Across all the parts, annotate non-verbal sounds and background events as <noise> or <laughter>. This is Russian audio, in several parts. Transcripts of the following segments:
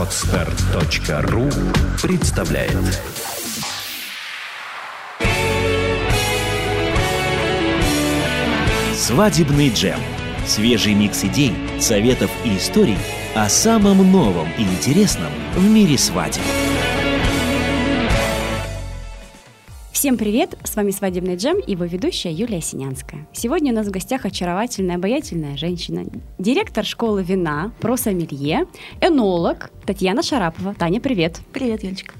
Отстар.ру представляет Свадебный джем. Свежий микс идей, советов и историй о самом новом и интересном в мире свадеб. Всем привет! С вами «Свадебный джем» и его ведущая Юлия Синянская. Сегодня у нас в гостях очаровательная, обаятельная женщина, директор школы вина, просомелье, энолог Татьяна Шарапова. Таня, привет! Привет, Юлечка.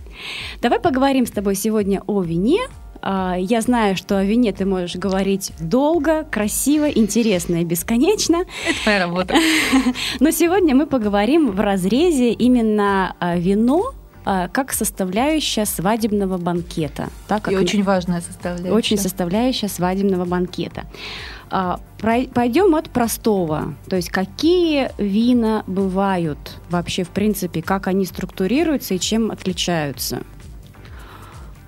Давай поговорим с тобой сегодня о вине, а, я знаю, что о вине ты можешь говорить долго, красиво, интересно и бесконечно. Это моя работа. <laughs> Но сегодня мы поговорим в разрезе именно вино а, как составляющая свадебного банкета. Так, как и очень важная составляющая. Очень составляющая свадебного банкета. А, пойдем от простого. То есть какие вина бывают вообще, в принципе, как они структурируются и чем отличаются?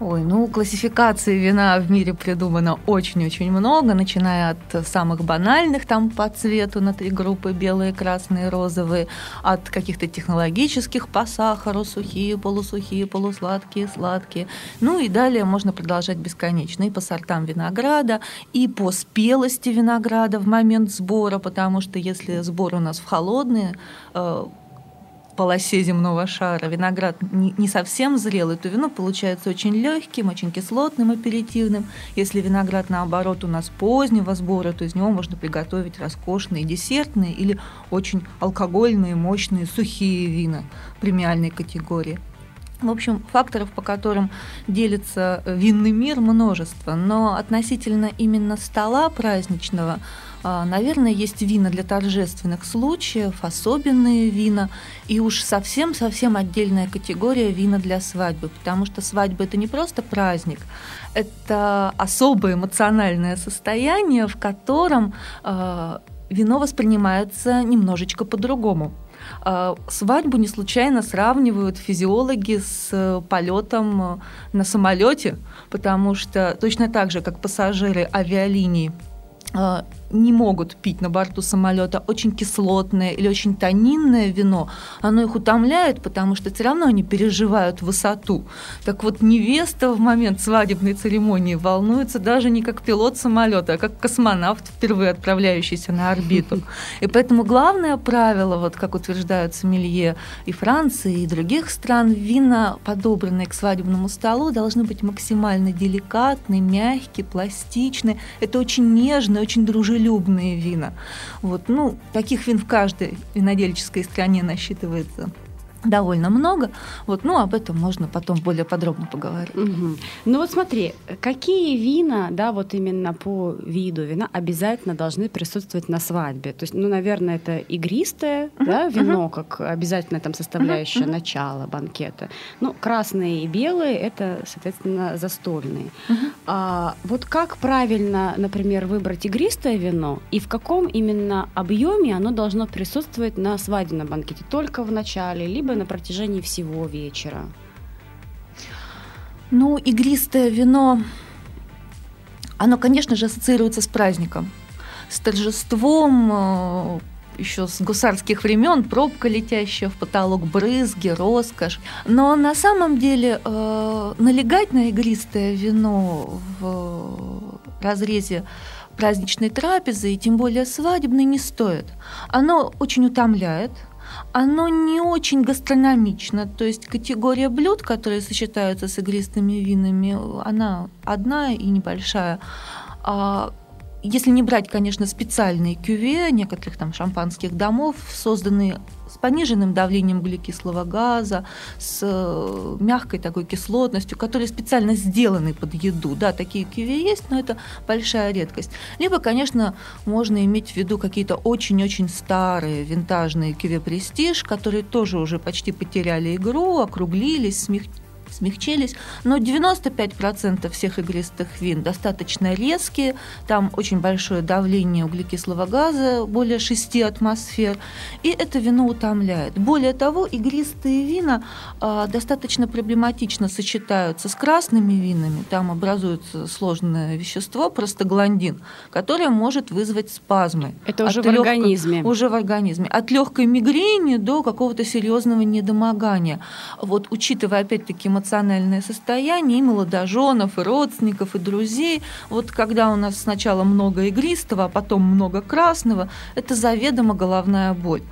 Ой, ну, классификации вина в мире придумано очень-очень много, начиная от самых банальных, там по цвету на три группы, белые, красные, розовые, от каких-то технологических по сахару, сухие, полусухие, полусладкие, сладкие. Ну и далее можно продолжать бесконечно. И по сортам винограда, и по спелости винограда в момент сбора, потому что если сбор у нас в холодные, э, полосе земного шара виноград не совсем зрелый, то вино получается очень легким, очень кислотным, аперитивным. Если виноград, наоборот, у нас позднего сбора, то из него можно приготовить роскошные десертные или очень алкогольные, мощные, сухие вина премиальной категории. В общем, факторов, по которым делится винный мир, множество. Но относительно именно стола праздничного наверное, есть вина для торжественных случаев, особенные вина, и уж совсем-совсем отдельная категория вина для свадьбы, потому что свадьба это не просто праздник, это особое эмоциональное состояние, в котором э, вино воспринимается немножечко по-другому. Э, свадьбу не случайно сравнивают физиологи с полетом на самолете, потому что точно так же, как пассажиры авиалиний не могут пить на борту самолета очень кислотное или очень тонинное вино, оно их утомляет, потому что все равно они переживают высоту. Так вот, невеста в момент свадебной церемонии волнуется даже не как пилот самолета, а как космонавт, впервые отправляющийся на орбиту. И поэтому главное правило, вот как утверждают сомелье и Франции, и других стран, вина, подобранные к свадебному столу, должны быть максимально деликатны, мягкие, пластичны. Это очень нежно, очень дружелюбно дружелюбные вина. Вот, ну, таких вин в каждой винодельческой стране насчитывается довольно много. Вот, ну, об этом можно потом более подробно поговорить. Угу. Ну вот смотри, какие вина, да, вот именно по виду вина обязательно должны присутствовать на свадьбе? То есть, ну, наверное, это игристое, угу. да, вино, угу. как обязательная там составляющая угу. начала банкета. Ну, красные и белые — это, соответственно, застольные. Угу. А, вот как правильно, например, выбрать игристое вино и в каком именно объеме оно должно присутствовать на свадебном банкете? Только в начале, либо бы на протяжении всего вечера? Ну, игристое вино, оно, конечно же, ассоциируется с праздником, с торжеством, э, еще с гусарских времен, пробка, летящая в потолок, брызги, роскошь. Но на самом деле э, налегать на игристое вино в разрезе праздничной трапезы, и тем более свадебной, не стоит. Оно очень утомляет, оно не очень гастрономично. То есть категория блюд, которые сочетаются с игристыми винами, она одна и небольшая. А если не брать, конечно, специальные кюве некоторых там шампанских домов, созданные пониженным давлением углекислого газа, с э, мягкой такой кислотностью, которые специально сделаны под еду. Да, такие кюве есть, но это большая редкость. Либо, конечно, можно иметь в виду какие-то очень-очень старые винтажные кюве «Престиж», которые тоже уже почти потеряли игру, округлились, смягчились смягчились. Но 95% всех игристых вин достаточно резкие, там очень большое давление углекислого газа, более 6 атмосфер, и это вино утомляет. Более того, игристые вина а, достаточно проблематично сочетаются с красными винами, там образуется сложное вещество, простагландин, которое может вызвать спазмы. Это уже в легкой, организме. Уже в организме. От легкой мигрени до какого-то серьезного недомогания. Вот учитывая опять-таки эмоциональное состояние и молодоженов, и родственников, и друзей. Вот когда у нас сначала много игристого, а потом много красного, это заведомо головная боль.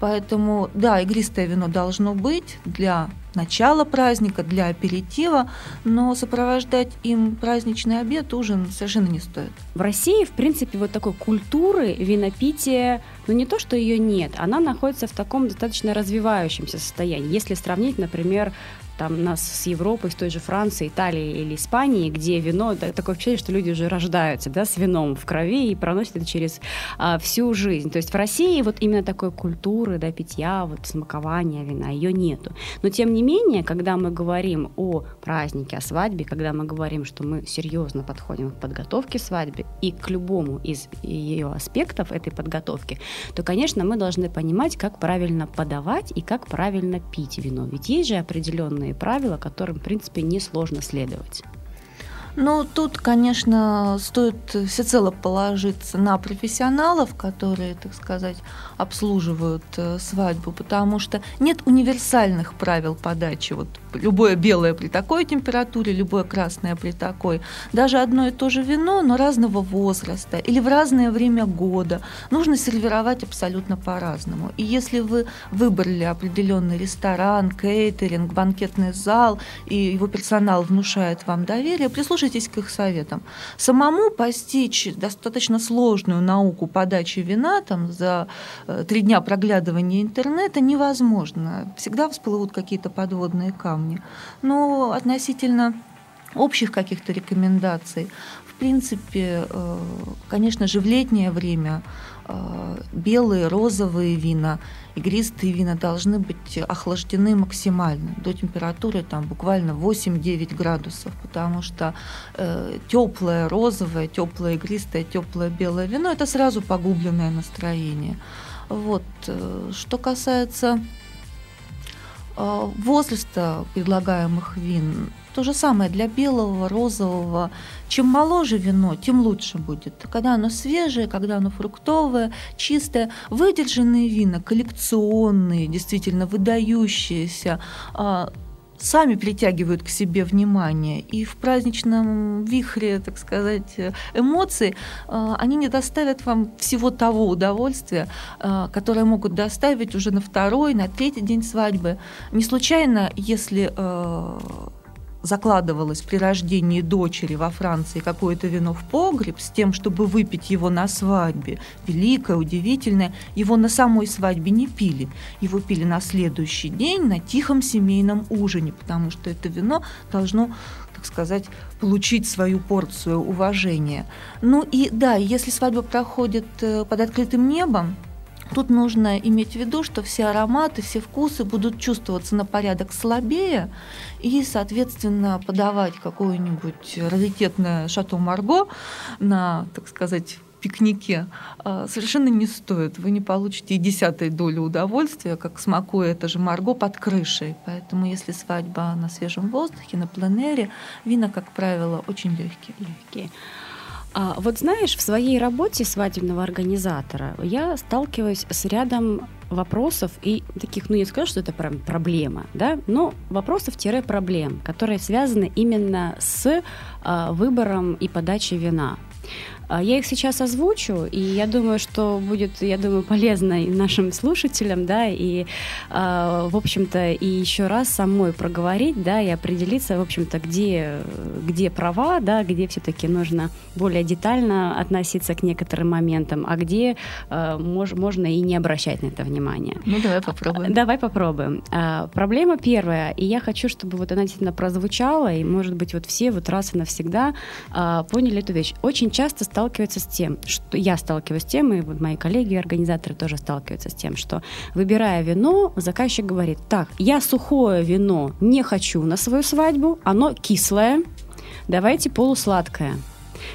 Поэтому, да, игристое вино должно быть для начала праздника, для аперитива, но сопровождать им праздничный обед, ужин совершенно не стоит. В России, в принципе, вот такой культуры винопития, ну не то, что ее нет, она находится в таком достаточно развивающемся состоянии. Если сравнить, например, там нас с Европой, с той же Франции, Италии или Испании, где вино, да, такое впечатление, что люди уже рождаются да, с вином в крови и проносят это через а, всю жизнь. То есть в России вот именно такой культуры, да, питья, вот смакования вина, ее нету. Но тем не менее, когда мы говорим о празднике, о свадьбе, когда мы говорим, что мы серьезно подходим к подготовке свадьбы и к любому из ее аспектов этой подготовки, то, конечно, мы должны понимать, как правильно подавать и как правильно пить вино. Ведь есть же определенные правила, которым, в принципе, несложно следовать. Ну, тут, конечно, стоит всецело положиться на профессионалов, которые, так сказать, обслуживают э, свадьбу, потому что нет универсальных правил подачи. Вот любое белое при такой температуре, любое красное при такой. Даже одно и то же вино, но разного возраста или в разное время года нужно сервировать абсолютно по-разному. И если вы выбрали определенный ресторан, кейтеринг, банкетный зал, и его персонал внушает вам доверие, прислушайтесь к их советам. Самому постичь достаточно сложную науку подачи вина там, за э, три дня проглядывания интернета невозможно. Всегда всплывут какие-то подводные камни. Но относительно общих каких-то рекомендаций, в принципе, э, конечно же, в летнее время белые, розовые вина, игристые вина должны быть охлаждены максимально до температуры там буквально 8-9 градусов, потому что э, теплое розовое, теплое игристое, теплое белое вино это сразу погубленное настроение. Вот. Э, что касается а, возраста предлагаемых вин то же самое для белого, розового. Чем моложе вино, тем лучше будет. Когда оно свежее, когда оно фруктовое, чистое. Выдержанные вина, коллекционные, действительно выдающиеся, а, сами притягивают к себе внимание. И в праздничном вихре, так сказать, эмоций э, они не доставят вам всего того удовольствия, э, которое могут доставить уже на второй, на третий день свадьбы. Не случайно, если закладывалось при рождении дочери во Франции какое-то вино в погреб с тем, чтобы выпить его на свадьбе, великое, удивительное, его на самой свадьбе не пили. Его пили на следующий день на тихом семейном ужине, потому что это вино должно так сказать, получить свою порцию уважения. Ну и да, если свадьба проходит э, под открытым небом, Тут нужно иметь в виду, что все ароматы, все вкусы будут чувствоваться на порядок слабее, и, соответственно, подавать какое-нибудь раритетное шато Марго на, так сказать, пикнике а, совершенно не стоит. Вы не получите и десятой доли удовольствия, как смакуя это же Марго под крышей. Поэтому если свадьба на свежем воздухе, на пленэре, вина, как правило, очень легкие. легкие. А, вот знаешь, в своей работе свадебного организатора я сталкиваюсь с рядом вопросов и таких, ну не скажу, что это прям проблема, да, но вопросов-проблем, которые связаны именно с а, выбором и подачей вина. А, я их сейчас озвучу, и я думаю, что будет, я думаю, полезно и нашим слушателям, да, и, э, в общем-то, и еще раз самой проговорить, да, и определиться, в общем-то, где, где права, да, где все-таки нужно более детально относиться к некоторым моментам, а где э, мож, можно и не обращать на это внимание. Ну, давай попробуем. Давай попробуем. А, проблема первая, и я хочу, чтобы вот она действительно прозвучала, и, может быть, вот все вот раз и навсегда а, поняли эту вещь. Очень часто сталкиваются с тем, что я сталкиваюсь с тем, и вот мои коллеги, организаторы тоже сталкиваются с тем, что выбирая вино, заказчик говорит, так, я сухое вино не хочу на свою свадьбу, оно кислое, давайте полусладкое.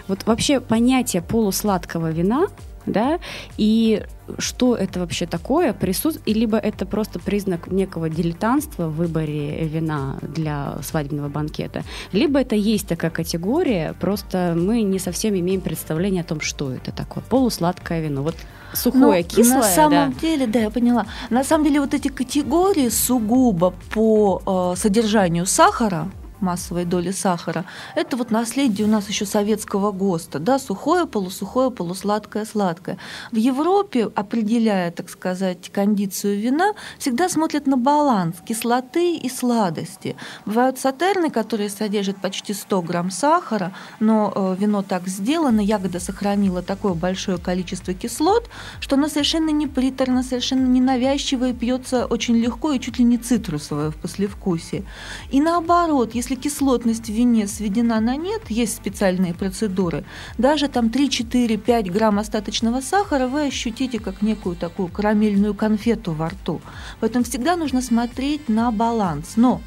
Вот вообще понятие полусладкого вина да, и что это вообще такое, присутствует, и либо это просто признак некого дилетантства в выборе вина для свадебного банкета, либо это есть такая категория, просто мы не совсем имеем представление о том, что это такое. Полусладкое вино. Вот сухое, ну, кислое. На самом да. деле, да, я поняла. На самом деле вот эти категории сугубо по э, содержанию сахара, массовой доли сахара, это вот наследие у нас еще советского ГОСТа, да, сухое, полусухое, полусладкое, сладкое. В Европе, определяя, так сказать, кондицию вина, всегда смотрят на баланс кислоты и сладости. Бывают сатерны, которые содержат почти 100 грамм сахара, но э, вино так сделано, ягода сохранила такое большое количество кислот, что оно совершенно не приторно, совершенно не навязчивое, пьется очень легко и чуть ли не цитрусовое в послевкусии. И наоборот, если если кислотность в вине сведена на нет, есть специальные процедуры, даже там 3-4-5 грамм остаточного сахара вы ощутите как некую такую карамельную конфету во рту. Поэтому всегда нужно смотреть на баланс. Но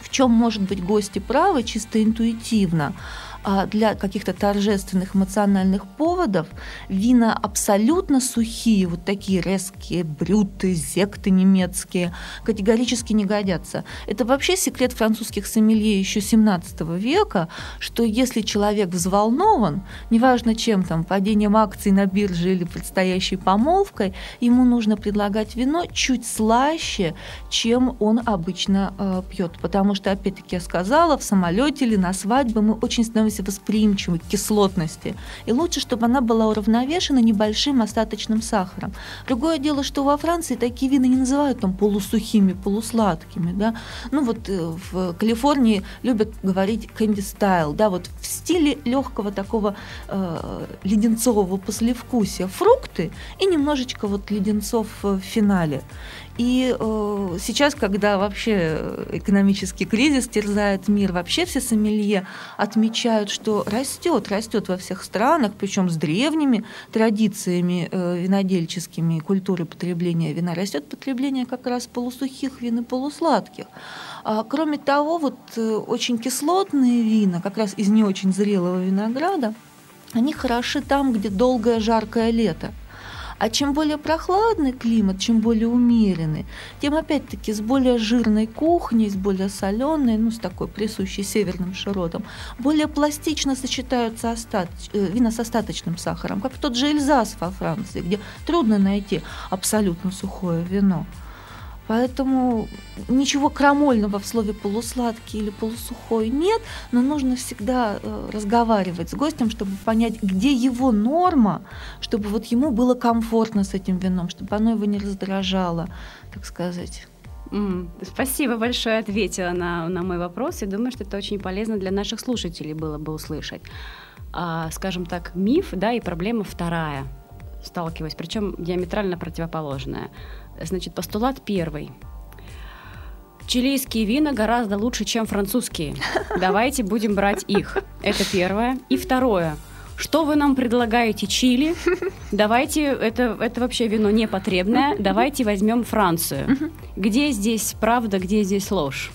в чем, может быть, гости правы чисто интуитивно – для каких-то торжественных эмоциональных поводов вина абсолютно сухие, вот такие резкие, брюты, зекты немецкие, категорически не годятся. Это вообще секрет французских сомелье еще 17 века, что если человек взволнован, неважно чем там, падением акций на бирже или предстоящей помолвкой, ему нужно предлагать вино чуть слаще, чем он обычно э, пьет. Потому что, опять-таки, я сказала, в самолете или на свадьбе мы очень становимся становимся восприимчивы к кислотности. И лучше, чтобы она была уравновешена небольшим остаточным сахаром. Другое дело, что во Франции такие вина не называют там полусухими, полусладкими. Да? Ну вот э, в Калифорнии любят говорить candy style, да, вот в стиле легкого такого э, леденцового послевкусия. Фрукты и немножечко вот леденцов в финале. И э, сейчас, когда вообще экономический кризис терзает мир, вообще все сомелье отмечают, что растет, растет во всех странах, причем с древними традициями э, винодельческими культуры потребления вина, растет потребление как раз полусухих вин и полусладких. А, кроме того, вот э, очень кислотные вина, как раз из не очень зрелого винограда, они хороши там, где долгое жаркое лето. А чем более прохладный климат, чем более умеренный, тем опять-таки с более жирной кухней, с более соленой, ну, с такой присущей северным широтам, более пластично сочетаются остаточ... Э, вина с остаточным сахаром, как тот же Эльзас во Франции, где трудно найти абсолютно сухое вино. Поэтому ничего крамольного в слове полусладкий или полусухой нет, но нужно всегда э, разговаривать с гостем, чтобы понять, где его норма, чтобы вот ему было комфортно с этим вином, чтобы оно его не раздражало, так сказать. Спасибо большое, ответила на, на мой вопрос, и думаю, что это очень полезно для наших слушателей было бы услышать. А, скажем так, миф, да, и проблема вторая сталкиваюсь, причем диаметрально противоположная – Значит, постулат первый. Чилийские вина гораздо лучше, чем французские. <laughs> Давайте будем брать их. Это первое. И второе. Что вы нам предлагаете Чили? <laughs> Давайте, это, это вообще вино непотребное, <laughs> давайте возьмем Францию. Где здесь правда, где здесь ложь?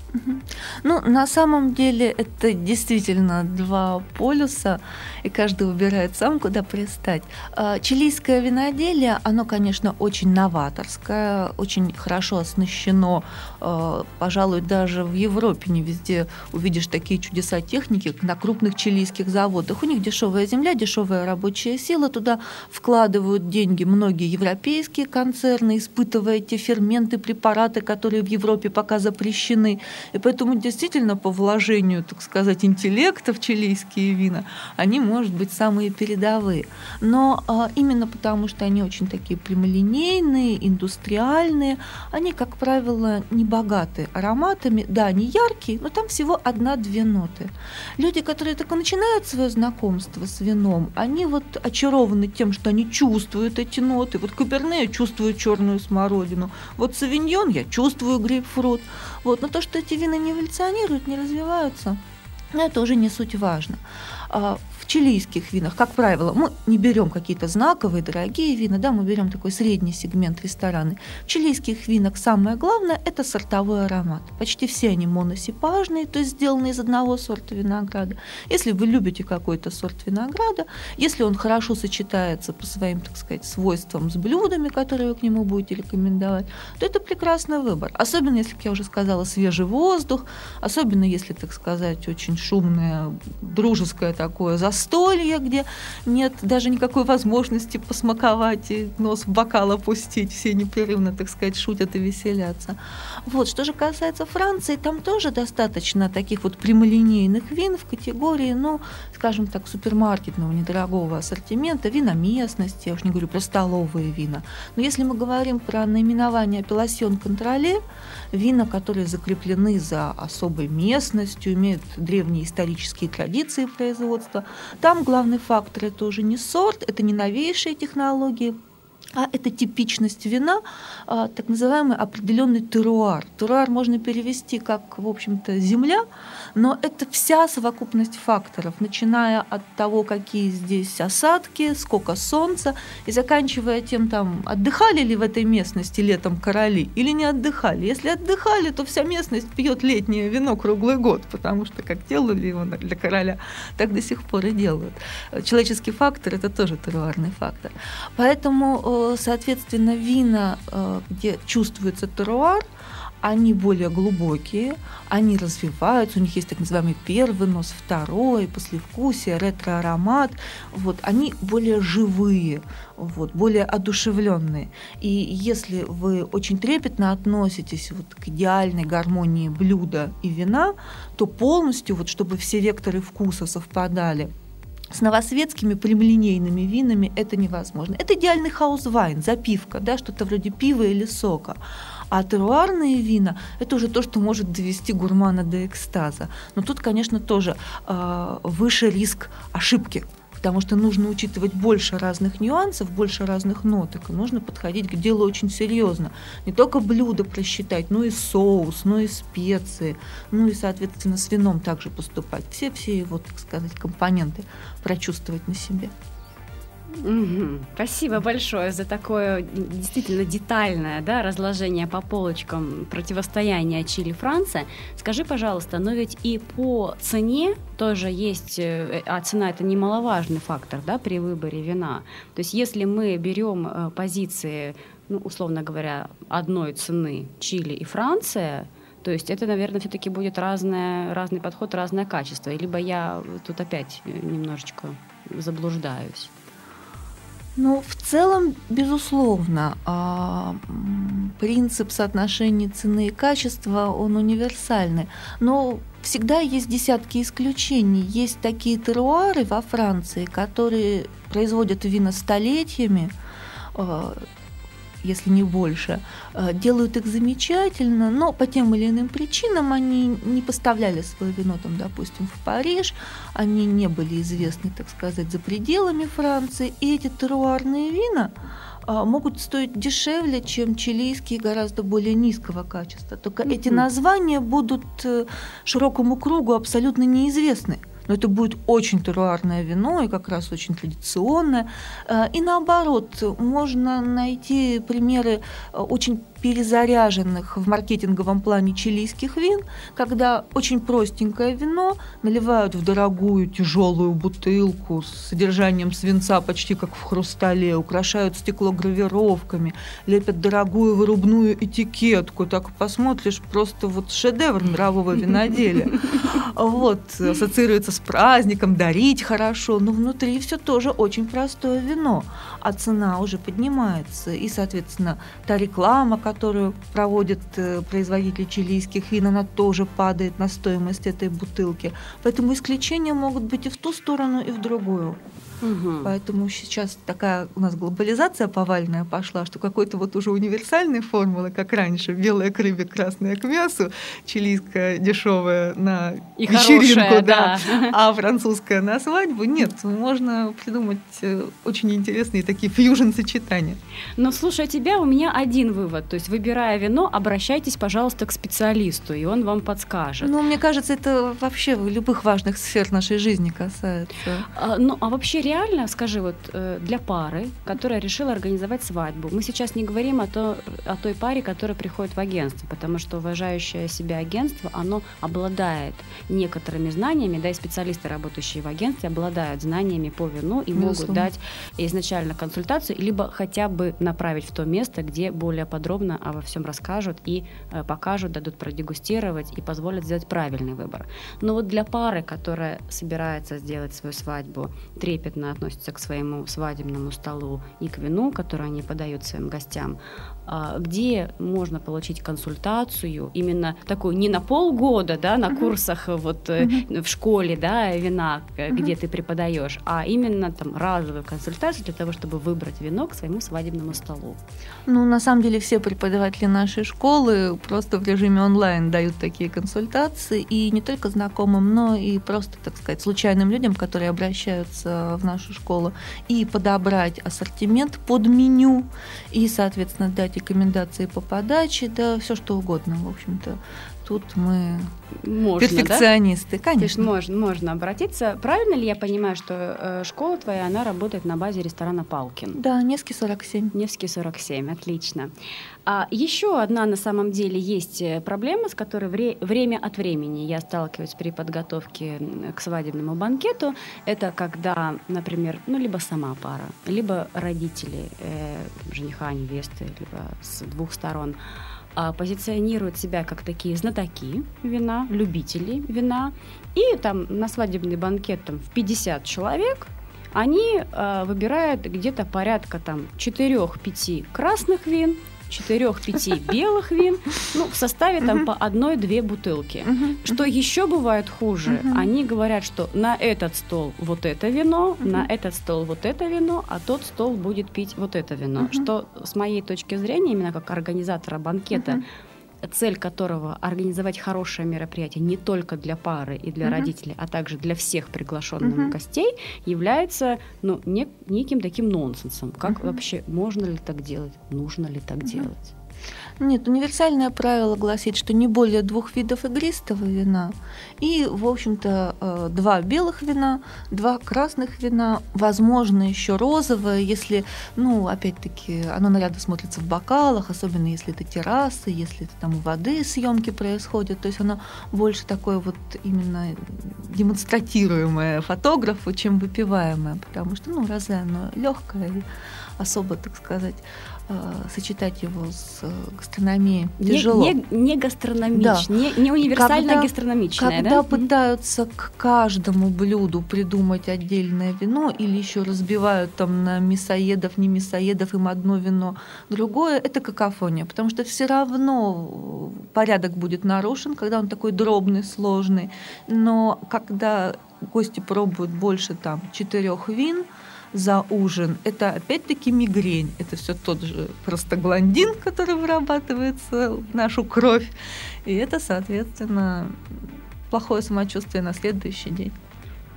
Ну, на самом деле это действительно два полюса, и каждый выбирает сам, куда пристать. А, чилийское виноделие, оно, конечно, очень новаторское, очень хорошо оснащено. А, пожалуй, даже в Европе не везде увидишь такие чудеса техники, на крупных чилийских заводах. У них дешевая земля, дешевая рабочая сила, туда вкладывают деньги многие европейские концерны, испытывая те ферменты, препараты, которые в Европе пока запрещены. И поэтому действительно по вложению, так сказать, интеллекта в чилийские вина, они, может быть, самые передовые. Но а, именно потому, что они очень такие прямолинейные, индустриальные, они, как правило, не богаты ароматами. Да, они яркие, но там всего одна-две ноты. Люди, которые только начинают свое знакомство с вином, они вот очарованы тем, что они чувствуют эти ноты. Вот Каберне я чувствую черную смородину. Вот Савиньон я чувствую грейпфрут. Вот. Но то, что эти вина не эволюционируют, не развиваются, но это уже не суть важно. Чилийских винах, как правило, мы не берем какие-то знаковые, дорогие вина, да, мы берем такой средний сегмент рестораны. В чилийских винах самое главное – это сортовой аромат. Почти все они моносипажные, то есть сделаны из одного сорта винограда. Если вы любите какой-то сорт винограда, если он хорошо сочетается по своим, так сказать, свойствам с блюдами, которые вы к нему будете рекомендовать, то это прекрасный выбор. Особенно, если, как я уже сказала, свежий воздух, особенно если, так сказать, очень шумное, дружеское такое застолье, где нет даже никакой возможности посмаковать и нос в бокал опустить, все непрерывно, так сказать, шутят и веселятся. Вот, что же касается Франции, там тоже достаточно таких вот прямолинейных вин в категории, ну, скажем так, супермаркетного недорогого ассортимента, вина местности, я уж не говорю про столовые вина. Но если мы говорим про наименование апелласьон контроле, вина, которые закреплены за особой местностью, имеют древние исторические традиции производства, там главный фактор это уже не сорт, это не новейшие технологии, а это типичность вина, а, так называемый определенный теруар. Теруар можно перевести как, в общем-то, земля, но это вся совокупность факторов, начиная от того, какие здесь осадки, сколько солнца, и заканчивая тем, там, отдыхали ли в этой местности летом короли или не отдыхали. Если отдыхали, то вся местность пьет летнее вино круглый год, потому что как делали его для короля, так до сих пор и делают. Человеческий фактор – это тоже теруарный фактор. Поэтому э, соответственно, вина, э, где чувствуется теруар, они более глубокие, они развиваются, у них есть так называемый первый нос, второй, послевкусие, ретро-аромат. Вот, они более живые, вот, более одушевленные. И если вы очень трепетно относитесь вот к идеальной гармонии блюда и вина, то полностью, вот, чтобы все векторы вкуса совпадали, с новосветскими прямолинейными винами это невозможно. Это идеальный house wine, запивка, да, что-то вроде пива или сока. А теруарные вина – это уже то, что может довести гурмана до экстаза. Но тут, конечно, тоже э, выше риск ошибки потому что нужно учитывать больше разных нюансов, больше разных ноток, и нужно подходить к делу очень серьезно. Не только блюдо просчитать, но и соус, но и специи, ну и, соответственно, с вином также поступать. Все-все его, так сказать, компоненты прочувствовать на себе. Спасибо большое за такое действительно детальное да, разложение по полочкам противостояния Чили-Франция. Скажи, пожалуйста, но ведь и по цене тоже есть, э, а цена это немаловажный фактор да, при выборе вина. То есть если мы берем э, позиции, ну, условно говоря, одной цены Чили и Франция, то есть это, наверное, все-таки будет разное, разный подход, разное качество. Либо я тут опять немножечко заблуждаюсь. Ну, в целом, безусловно, а, принцип соотношения цены и качества, он универсальный. Но всегда есть десятки исключений. Есть такие теруары во Франции, которые производят вина столетиями, а, если не больше, э, делают их замечательно, но по тем или иным причинам они не поставляли свое вино, там, допустим, в Париж, они не были известны, так сказать, за пределами Франции, и эти теруарные вина э, могут стоить дешевле, чем чилийские гораздо более низкого качества. Только mm-hmm. эти названия будут э, широкому кругу абсолютно неизвестны но это будет очень теруарное вино и как раз очень традиционное. Э, и наоборот, можно найти примеры э, очень перезаряженных в маркетинговом плане чилийских вин, когда очень простенькое вино наливают в дорогую тяжелую бутылку с содержанием свинца почти как в хрустале, украшают стекло гравировками, лепят дорогую вырубную этикетку. Так посмотришь, просто вот шедевр мирового виноделия. Вот, ассоциируется с праздником, дарить хорошо, но внутри все тоже очень простое вино, а цена уже поднимается. И, соответственно, та реклама, которую проводят э, производители чилийских вин, она тоже падает на стоимость этой бутылки. Поэтому исключения могут быть и в ту сторону, и в другую. Угу. Поэтому сейчас такая у нас глобализация повальная пошла, что какой-то вот уже универсальной формулы, как раньше, белая к рыбе, красная к мясу, чилийская дешевая на И вечеринку, хорошая, да, да. а французская на свадьбу. Нет, можно придумать э, очень интересные такие фьюжн-сочетания. Но слушай тебя, у меня один вывод. То есть, выбирая вино, обращайтесь, пожалуйста, к специалисту, и он вам подскажет. Ну, мне кажется, это вообще любых важных сфер нашей жизни касается. А, ну, а вообще реально, скажи, вот э, для пары, которая решила организовать свадьбу, мы сейчас не говорим о, то, о той паре, которая приходит в агентство, потому что уважающее себя агентство, оно обладает некоторыми знаниями, да, и специалисты, работающие в агентстве, обладают знаниями по вину и могут Безусловно. дать изначально консультацию, либо хотя бы направить в то место, где более подробно обо всем расскажут и э, покажут, дадут продегустировать и позволят сделать правильный выбор. Но вот для пары, которая собирается сделать свою свадьбу, трепетно относится к своему свадебному столу и к вину, которое они подают своим гостям, где можно получить консультацию, именно такую не на полгода, да, на курсах вот э, в школе, да, вина, э, где ты преподаешь, а именно там разовую консультацию для того, чтобы выбрать вино к своему свадебному столу. Ну, на самом деле, все преподаватели нашей школы просто в режиме онлайн дают такие консультации, и не только знакомым, но и просто, так сказать, случайным людям, которые обращаются в нашу школу, и подобрать ассортимент под меню, и, соответственно, дать рекомендации по подаче, да, все что угодно, в общем-то. Тут мы Можно, да? перфекционисты, То есть конечно. можно, можно обратиться. Правильно ли я понимаю, что э, школа твоя, она работает на базе ресторана «Палкин»? Да, Невский 47. Невский 47, отлично. А еще одна на самом деле есть э, проблема, с которой вре- время от времени я сталкиваюсь при подготовке к свадебному банкету. Это когда, например, ну либо сама пара, либо родители э, жениха, невесты, либо с двух сторон позиционируют себя как такие знатоки вина, любители вина, и там на свадебный банкет там, в 50 человек они э, выбирают где-то порядка там 4-5 красных вин, 4-5 <laughs> белых вин, ну, в составе там по одной-две бутылки. Что еще бывает хуже, они говорят, что на этот стол вот это вино, на этот стол вот это вино, а тот стол будет пить вот это вино. Что с моей точки зрения, именно как организатора банкета. Цель которого организовать хорошее мероприятие не только для пары и для Мгм. родителей, а также для всех приглашенных Мгм. гостей, является ну, не- неким таким нонсенсом. Как Мгм. вообще можно ли так делать? Нужно ли так делать? Нет, универсальное правило гласит, что не более двух видов игристого вина и, в общем-то, э, два белых вина, два красных вина, возможно, еще розовое, если, ну, опять-таки, оно нарядно смотрится в бокалах, особенно если это террасы, если это там у воды съемки происходят, то есть оно больше такое вот именно демонстратируемое фотографу, чем выпиваемое, потому что, ну, розе оно легкое и особо, так сказать, сочетать его с э, гастрономией Не, тяжело. не, не гастрономич, не, не универсально Когда- гастрономичное, Когда да? пытаются к каждому блюду придумать отдельное вино или еще разбивают там на мясоедов, не мясоедов, им одно вино, другое, это какофония, потому что все равно э, порядок будет нарушен, когда он такой дробный, сложный. Но когда гости пробуют больше там четырех вин, за ужин. Это опять-таки мигрень. Это все тот же простагландин, который вырабатывается в нашу кровь. И это, соответственно, плохое самочувствие на следующий день.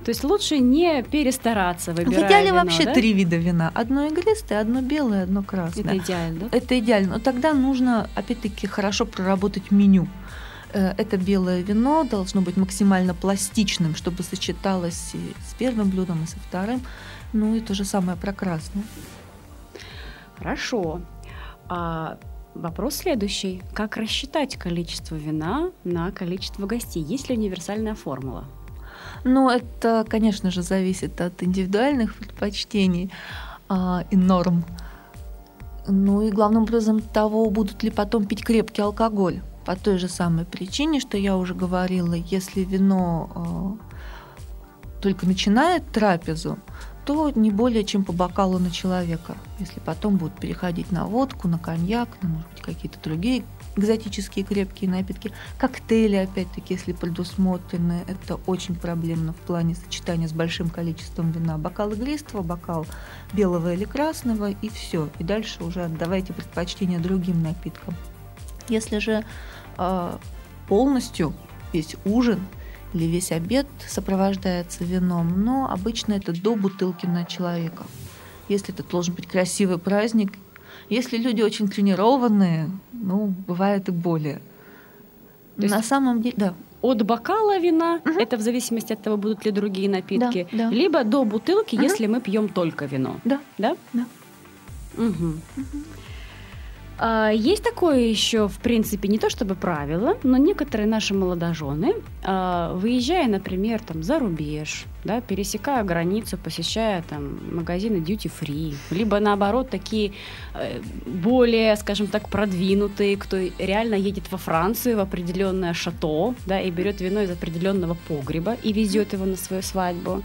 То есть лучше не перестараться, В выбирая идеале вино, вообще да? три вида вина. Одно игристое, одно белое, одно красное. Это идеально, да? Это идеально. Но тогда нужно, опять-таки, хорошо проработать меню. Э, Это белое вино должно быть максимально пластичным, чтобы сочеталось и с первым блюдом, и со вторым. Ну и то же самое про красное. Хорошо. А, вопрос следующий. Как рассчитать количество вина на количество гостей? Есть ли универсальная формула? Ну, это, конечно же, зависит от индивидуальных предпочтений а, и норм. Ну и главным образом того, будут ли потом пить крепкий алкоголь. По той же самой причине, что я уже говорила, если вино а, только начинает трапезу, то не более чем по бокалу на человека. Если потом будут переходить на водку, на коньяк, на, может быть, какие-то другие экзотические крепкие напитки, коктейли, опять-таки, если предусмотрены, это очень проблемно в плане сочетания с большим количеством вина. Бокал игристого, бокал белого или красного, и все. И дальше уже отдавайте предпочтение другим напиткам. Если же э, полностью весь ужин или весь обед сопровождается вином, но обычно это до бутылки на человека. Если это должен быть красивый праздник, если люди очень тренированные, ну, бывает и более. То на самом деле, да. От бокала вина, угу. это в зависимости от того, будут ли другие напитки, да, да. либо до бутылки, угу. если мы пьем только вино. Да. Да? Да. Угу. Угу. А, есть такое еще, в принципе, не то чтобы правило, но некоторые наши молодожены, а, выезжая, например, там, за рубеж, да, пересекая границу, посещая там магазины duty free, либо наоборот такие э, более, скажем так, продвинутые, кто реально едет во Францию в определенное шато, да, и берет вино из определенного погреба и везет его на свою свадьбу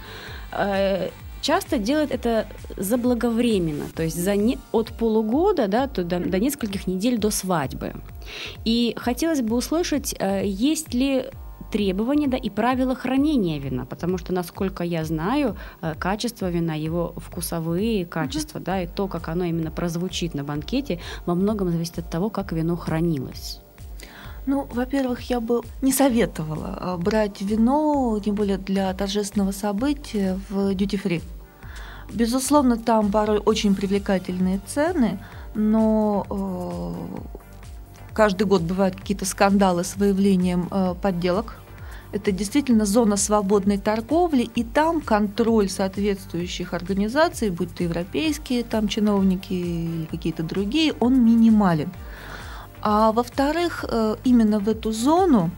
э, часто делает это заблаговременно, то есть за не, от полугода да, то до, до нескольких недель до свадьбы. И хотелось бы услышать, э, есть ли требования да, и правила хранения вина, потому что, насколько я знаю, э, качество вина, его вкусовые качества, mm-hmm. да, и то, как оно именно прозвучит на банкете, во многом зависит от того, как вино хранилось. Ну, во-первых, я бы не советовала э, брать вино, тем более для торжественного события, в duty-free. Безусловно, там порой очень привлекательные цены, но э, каждый год бывают какие-то скандалы с выявлением э, подделок. Это действительно зона свободной торговли, и там контроль соответствующих организаций, будь то европейские там чиновники или какие-то другие, он минимален. А во-вторых, э, именно в эту зону,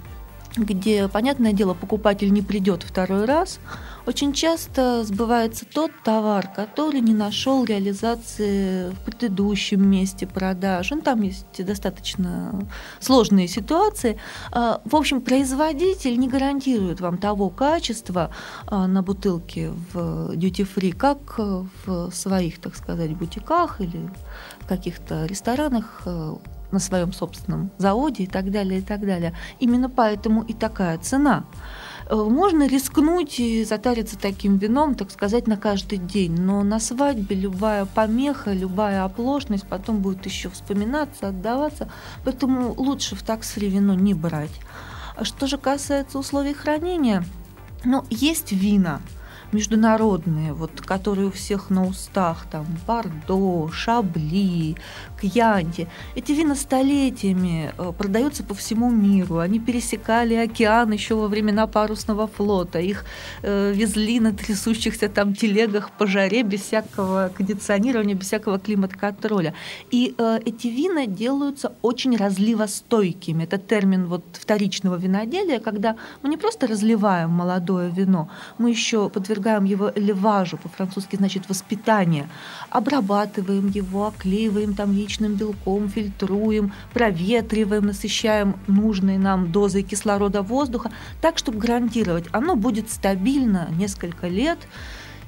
где, понятное дело, покупатель не придет второй раз, очень часто сбывается тот товар, который не нашел реализации в предыдущем месте продаж. Ну, там есть достаточно сложные ситуации. А, в общем, производитель не гарантирует вам того качества а, на бутылке в duty free, как в своих, так сказать, бутиках или каких-то ресторанах а, на своем собственном заводе и так далее, и так далее. Именно поэтому и такая цена. Э, можно рискнуть и затариться таким вином, так сказать, на каждый день, но на свадьбе любая помеха, любая оплошность потом будет еще вспоминаться, отдаваться, поэтому лучше в таксфри вино не брать. А что же касается условий хранения, ну, есть вина – международные, вот, которые у всех на устах, там, Бордо, Шабли, Кьянти. Эти вина столетиями э, продаются по всему миру. Они пересекали океан еще во времена парусного флота. Их э, везли на трясущихся там телегах по жаре без всякого кондиционирования, без всякого климат-контроля. И э, эти вина делаются очень разливостойкими. Это термин вот вторичного виноделия, когда мы не просто разливаем молодое вино, мы еще подвергаем подвергаем его леважу, по-французски значит воспитание, обрабатываем его, оклеиваем там яичным белком, фильтруем, проветриваем, насыщаем нужные нам дозы кислорода воздуха, так, чтобы гарантировать, оно будет стабильно несколько лет,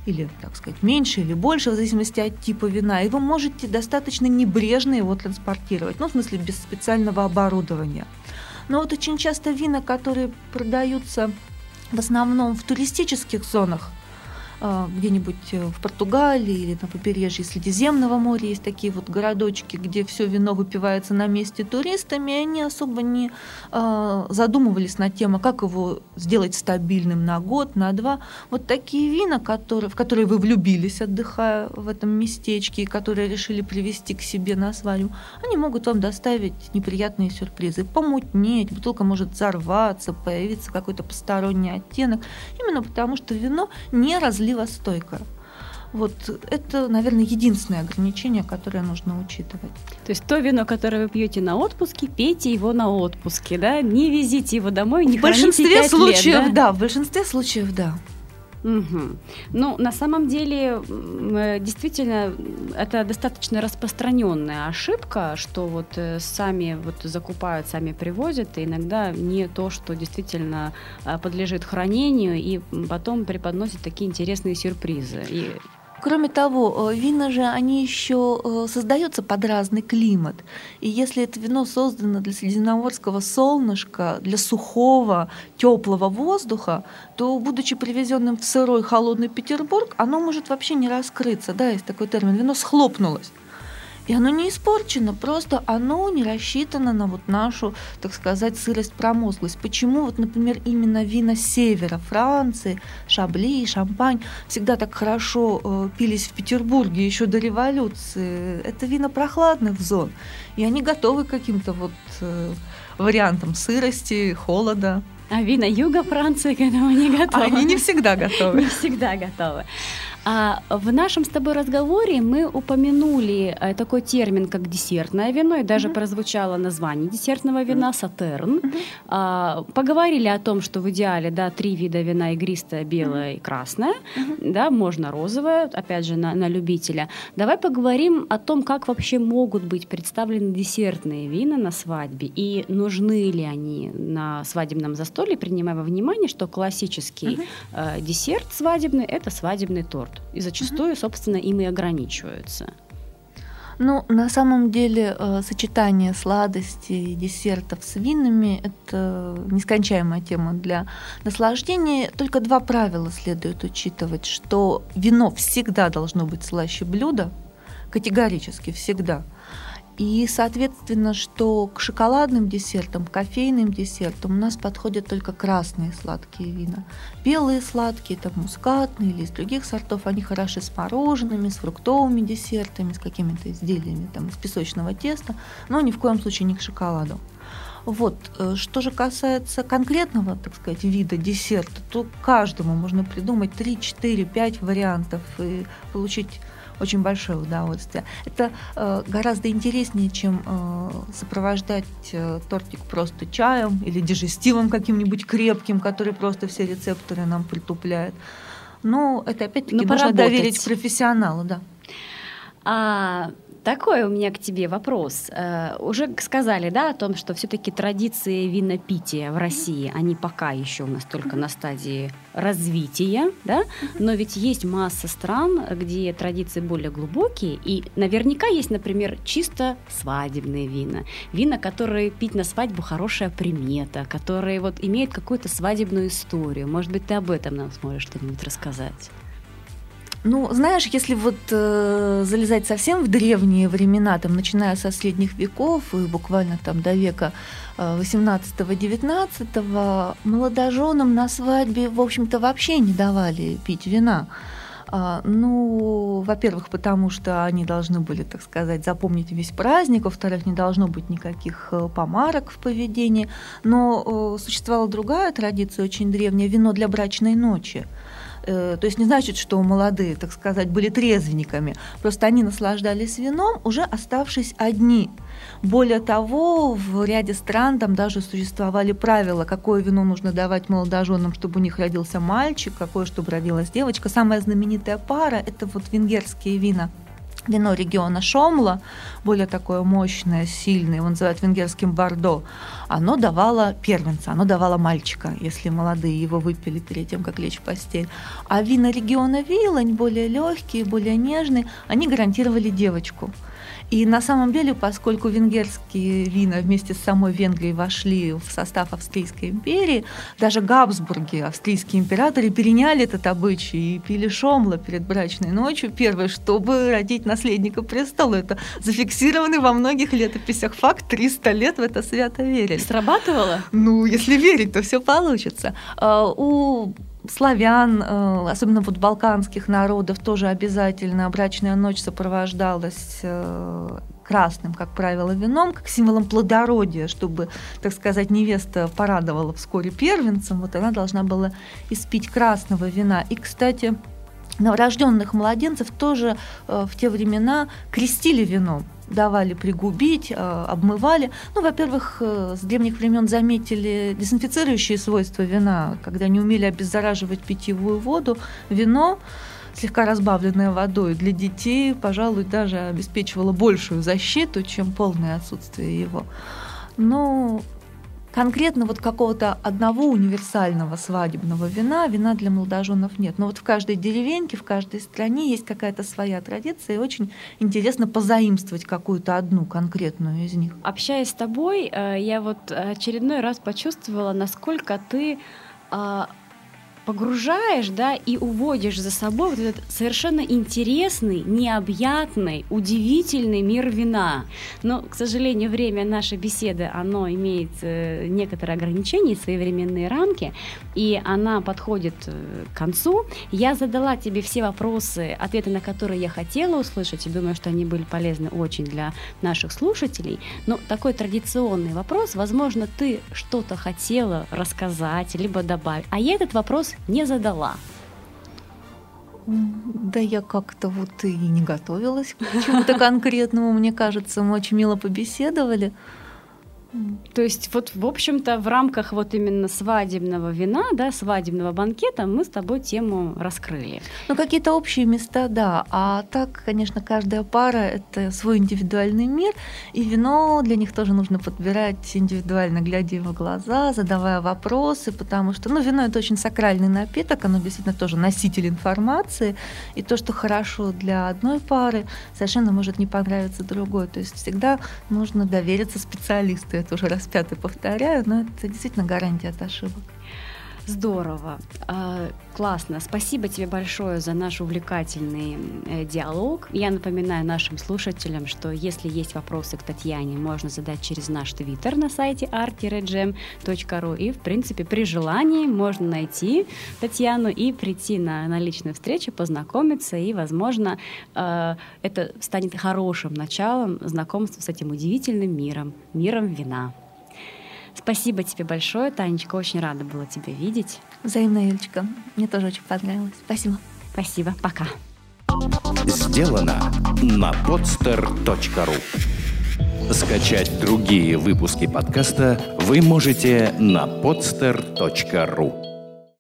или, так сказать, меньше или больше, в зависимости от типа вина, и вы можете достаточно небрежно его транспортировать, ну, в смысле, без специального оборудования. Но вот очень часто вина, которые продаются в основном в туристических зонах, где-нибудь э, в Португалии или на побережье Средиземного моря есть такие вот городочки, где все вино выпивается на месте туристами, и они особо не а, задумывались над тем, а как его сделать стабильным на год, на два. Вот такие вина, которые, в которые вы влюбились, отдыхая в этом местечке, и которые решили привести к себе на свадьбу, они могут вам доставить неприятные сюрпризы, помутнеть, бутылка может взорваться, появиться какой-то посторонний оттенок, именно потому что вино не различается сливостойкое. Вот это, наверное, единственное ограничение, которое нужно учитывать. То есть то вино, которое вы пьете на отпуске, пейте его на отпуске, да? Не везите его домой, не В большинстве случаев, лет, да? да, в большинстве случаев, да. Угу. Ну, на самом деле, э, действительно, это достаточно распространенная ошибка, что вот э, сами вот закупают, сами привозят, и иногда не то, что действительно э, подлежит хранению, и потом преподносят такие интересные сюрпризы. И Кроме того, э, вина же, они еще э, создаются под разный климат. И если это вино создано для средиземноморского солнышка, для сухого, теплого воздуха, то, будучи привезенным в сырой, холодный Петербург, оно может вообще не раскрыться. Да, есть такой термин. Вино схлопнулось. И оно не испорчено, просто оно не рассчитано на вот нашу, так сказать, сырость, промозглость. Почему вот, например, именно вина севера Франции, Шабли, Шампань всегда так хорошо э, пились в Петербурге еще до революции? Это вина прохладных зон, и они готовы к каким-то вот э, вариантам сырости, холода. А вина юга Франции к этому не готовы. Они не всегда готовы. Не всегда готовы. А в нашем с тобой разговоре мы упомянули э, такой термин, как десертное вино, и даже mm-hmm. прозвучало название десертного вина сатерн. Mm-hmm. А, поговорили о том, что в идеале да, три вида вина игристое, белое mm-hmm. и красное. Mm-hmm. Да, можно розовое, опять же, на, на любителя. Давай поговорим о том, как вообще могут быть представлены десертные вина на свадьбе и нужны ли они на свадебном застолье, принимая во внимание, что классический mm-hmm. э, десерт свадебный это свадебный торт торт. И зачастую, собственно, им и ограничиваются. Ну, на самом деле, э, сочетание сладостей и десертов с винами – это нескончаемая тема для наслаждения. Только два правила следует учитывать, что вино всегда должно быть слаще блюда, категорически всегда – и, соответственно, что к шоколадным десертам, кофейным десертам у нас подходят только красные сладкие вина. Белые сладкие, там мускатные или из других сортов, они хороши с мороженными, с фруктовыми десертами, с какими-то изделиями там, из песочного теста, но ни в коем случае не к шоколаду. Вот. Э, что же касается конкретного, так сказать, вида десерта, то каждому можно придумать 3, 4, 5 вариантов и получить очень большое удовольствие. Это э, гораздо интереснее, чем э, сопровождать э, тортик просто чаем или дежестивом каким-нибудь крепким, который просто все рецепторы нам притупляет. Но это опять-таки Но нужно доверить профессионалу, да. А такой у меня к тебе вопрос. Э, уже сказали, да, о том, что все-таки традиции винопития в России, они пока еще у нас только на стадии развития, да, но ведь есть масса стран, где традиции более глубокие, и наверняка есть, например, чисто свадебные вина, вина, которые пить на свадьбу хорошая примета, которые вот имеют какую-то свадебную историю. Может быть, ты об этом нам сможешь что-нибудь рассказать? Ну, знаешь, если вот э, залезать совсем в древние времена, там, начиная со средних веков и буквально там до века 18-19, э, молодоженам на свадьбе, в общем-то, вообще не давали пить вина. А, ну, во-первых, потому что они должны были, так сказать, запомнить весь праздник, во-вторых, не должно быть никаких э, помарок в поведении. Но э, существовала другая традиция, очень древняя, вино для брачной ночи. Э, то есть не значит, что молодые, так сказать, были трезвенниками. Просто они наслаждались вином, уже оставшись одни. Более того, в ряде стран там даже существовали правила, какое вино нужно давать молодоженам, чтобы у них родился мальчик, какое, чтобы родилась девочка. Самая знаменитая пара – это вот венгерские вина – вино региона Шомла, более такое мощное, сильное, его называют венгерским бордо, оно давало первенца, оно давало мальчика, если молодые его выпили перед тем, как лечь в постель. А вина региона Вилань, более легкие, более нежные, они гарантировали девочку. И на самом деле, поскольку венгерские вина вместе с самой Венгрией вошли в состав Австрийской империи, даже Габсбурги, австрийские императоры, переняли этот обычай и пили шомла перед брачной ночью первое, чтобы родить наследника престола. Это зафиксированный во многих летописях факт, 300 лет в это свято верили. Срабатывало? Ну, если верить, то все получится. А, у славян, э, особенно вот балканских народов, тоже обязательно брачная ночь сопровождалась э, красным, как правило, вином, как символом плодородия, чтобы, так сказать, невеста порадовала вскоре первенцем, вот она должна была испить красного вина. И, кстати, новорожденных младенцев тоже э, в те времена крестили вином давали пригубить, э, обмывали. Ну, во-первых, э, с древних времен заметили дезинфицирующие свойства вина, когда они умели обеззараживать питьевую воду, вино слегка разбавленное водой для детей, пожалуй, даже обеспечивало большую защиту, чем полное отсутствие его. Но конкретно вот какого-то одного универсального свадебного вина, вина для молодоженов нет. Но вот в каждой деревеньке, в каждой стране есть какая-то своя традиция, и очень интересно позаимствовать какую-то одну конкретную из них. Общаясь с тобой, э, я вот очередной раз почувствовала, насколько ты а, погружаешь, да, и уводишь за собой вот этот совершенно интересный, необъятный, удивительный мир вина. Но, к сожалению, время нашей беседы, оно имеет э, некоторые ограничения, своевременные рамки, и она подходит э, к концу. Я задала тебе все вопросы, ответы на которые я хотела услышать, и думаю, что они были полезны очень для наших слушателей. Но такой традиционный вопрос, возможно, ты что-то хотела рассказать, либо добавить, а я этот вопрос не задала. Да я как-то вот и не готовилась к чему-то конкретному, мне кажется, мы очень мило побеседовали. То есть вот, в общем-то, в рамках вот именно свадебного вина, да, свадебного банкета мы с тобой тему раскрыли. Ну, какие-то общие места, да. А так, конечно, каждая пара — это свой индивидуальный мир, и вино для них тоже нужно подбирать индивидуально, глядя в глаза, задавая вопросы, потому что, ну, вино — это очень сакральный напиток, оно действительно тоже носитель информации, и то, что хорошо для одной пары, совершенно может не понравиться другой. То есть всегда нужно довериться специалисту это уже раз пятый повторяю, но это действительно гарантия от ошибок. Здорово, а, классно. Спасибо тебе большое за наш увлекательный э, диалог. Я напоминаю нашим слушателям, что если есть вопросы к Татьяне, можно задать через наш твиттер на сайте art-gem.ru и, в принципе, при желании можно найти Татьяну и прийти на, на личную встречу, познакомиться, и, возможно, э, это станет хорошим началом знакомства с этим удивительным миром, миром вина. Спасибо тебе большое, Танечка. Очень рада была тебя видеть. Взаимно, Юлечка. Мне тоже очень понравилось. Спасибо. Спасибо. Пока. Сделано на podster.ru Скачать другие выпуски подкаста вы можете на podster.ru